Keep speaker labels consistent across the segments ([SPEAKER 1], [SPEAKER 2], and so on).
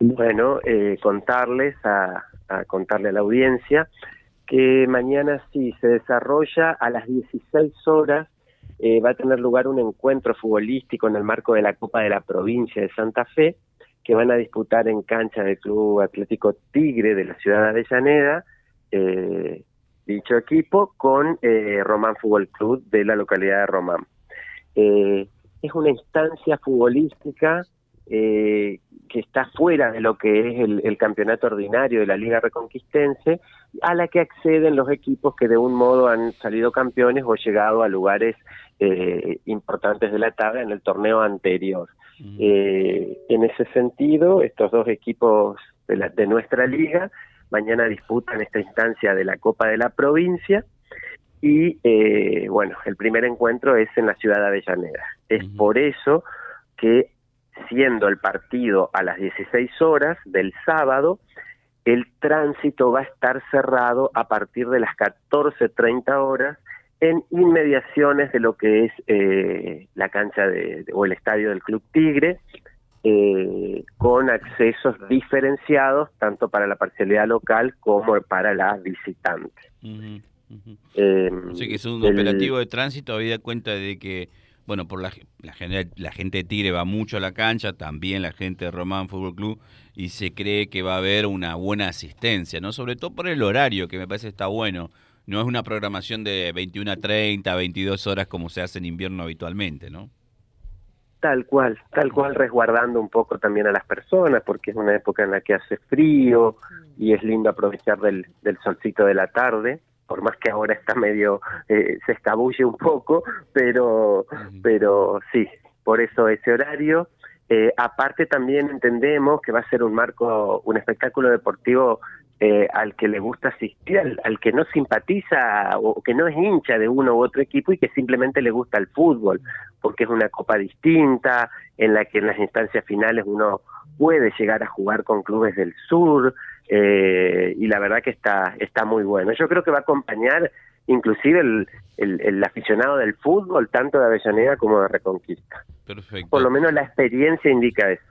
[SPEAKER 1] Bueno, eh, contarles a, contarle a la audiencia que mañana sí se desarrolla a las 16 horas eh, va a tener lugar un encuentro futbolístico en el marco de la Copa de la Provincia de Santa Fe que van a disputar en cancha del Club Atlético Tigre de la ciudad de Avellaneda eh, dicho equipo con eh, Román Fútbol Club de la localidad de Román. Eh, es una instancia futbolística eh, que está fuera de lo que es el, campeonato ordinario de la Liga Reconquistense, a la que acceden los equipos que de un modo han salido campeones o llegado a lugares importantes de la tabla en el torneo anterior. en ese sentido, estos dos equipos de, de nuestra liga mañana disputan esta instancia de la Copa de la Provincia y eh, bueno, el primer encuentro es en la ciudad de Avellaneda. Es por eso que siendo el partido a las 16 horas del sábado, el tránsito va a estar cerrado a partir de las 14.30 horas en inmediaciones de lo que es eh, la cancha de, o el estadio del Club Tigre, eh, con accesos diferenciados tanto para la parcialidad local como para la visitante.
[SPEAKER 2] Eh, que es un operativo de tránsito, había cuenta de que, bueno, por la, la, gente de Tigre va mucho a la cancha, también la gente de Román Fútbol Club, y se cree que va a haber una buena asistencia, ¿no? Sobre todo por el horario, que me parece está bueno. No es una programación de 21 a 30, 22 horas como se hace en invierno habitualmente, ¿no?
[SPEAKER 1] Tal cual, tal cual resguardando un poco también a las personas, porque es una época en la que hace frío y es lindo aprovechar del, del solcito de la tarde, por más que ahora está medio, eh, se escabulle un poco, pero, pero sí, por eso ese horario. Eh, aparte también entendemos que va a ser un marco, un espectáculo deportivo eh, al que le gusta asistir, al, que no simpatiza o que no es hincha de uno u otro equipo y que simplemente le gusta el fútbol, porque es una copa distinta, en la que en las instancias finales uno puede llegar a jugar con clubes del sur, eh, y la verdad que está, está muy bueno. Yo creo que va a acompañar inclusive el, el, aficionado del fútbol, tanto de Avellaneda como de Reconquista. Perfecto. Por lo menos la experiencia indica eso.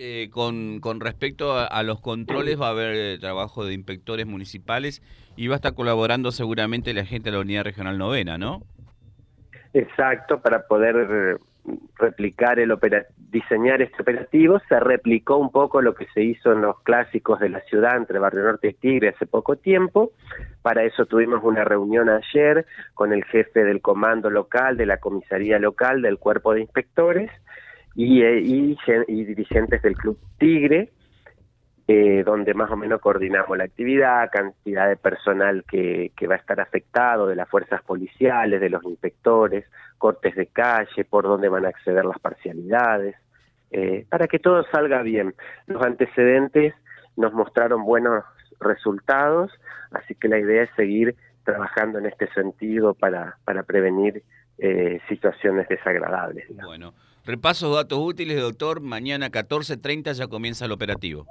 [SPEAKER 2] Eh, con, con, respecto a, los controles, va a haber eh, trabajo de inspectores municipales y va a estar colaborando seguramente la gente de la Unidad Regional Novena, ¿no?
[SPEAKER 1] Exacto, para poder eh, replicar el diseñar este operativo, se replicó un poco lo que se hizo en los clásicos de la ciudad entre Barrio Norte y Tigre hace poco tiempo. Para eso tuvimos una reunión ayer con el jefe del comando local, de la comisaría local, del cuerpo de inspectores, eh, y, dirigentes del Club Tigre, eh, donde más o menos coordinamos la actividad, cantidad de personal que, va a estar afectado, de las fuerzas policiales, de los inspectores, cortes de calle, por dónde van a acceder las parcialidades, eh, para que todo salga bien. Los antecedentes nos mostraron buenos resultados, así que la idea es seguir trabajando en este sentido para, para prevenir situaciones desagradables.
[SPEAKER 2] Bueno. Repasos datos útiles, doctor. Mañana 14.30 ya comienza el operativo.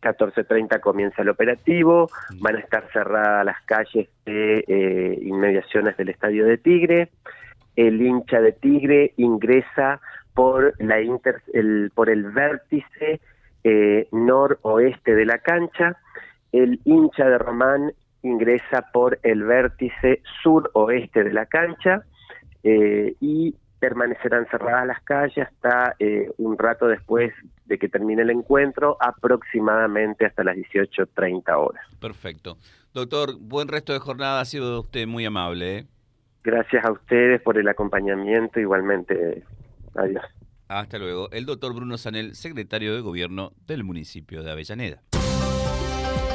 [SPEAKER 1] 14.30 comienza el operativo, van a estar cerradas las calles de eh, inmediaciones del Estadio de Tigre, el hincha de Tigre ingresa por, la inter, el, por el vértice eh, noroeste de la cancha, el hincha de Román ingresa por el vértice suroeste de la cancha eh, y permanecerán cerradas las calles hasta eh, un rato después de que termine el encuentro, aproximadamente hasta las 18.30 horas.
[SPEAKER 2] Perfecto. Doctor, buen resto de jornada, ha sido usted muy amable. ¿eh?
[SPEAKER 1] Gracias a ustedes por el acompañamiento, igualmente. Adiós.
[SPEAKER 2] Hasta luego. El doctor Bruno Sanel, secretario de Gobierno del municipio de Avellaneda.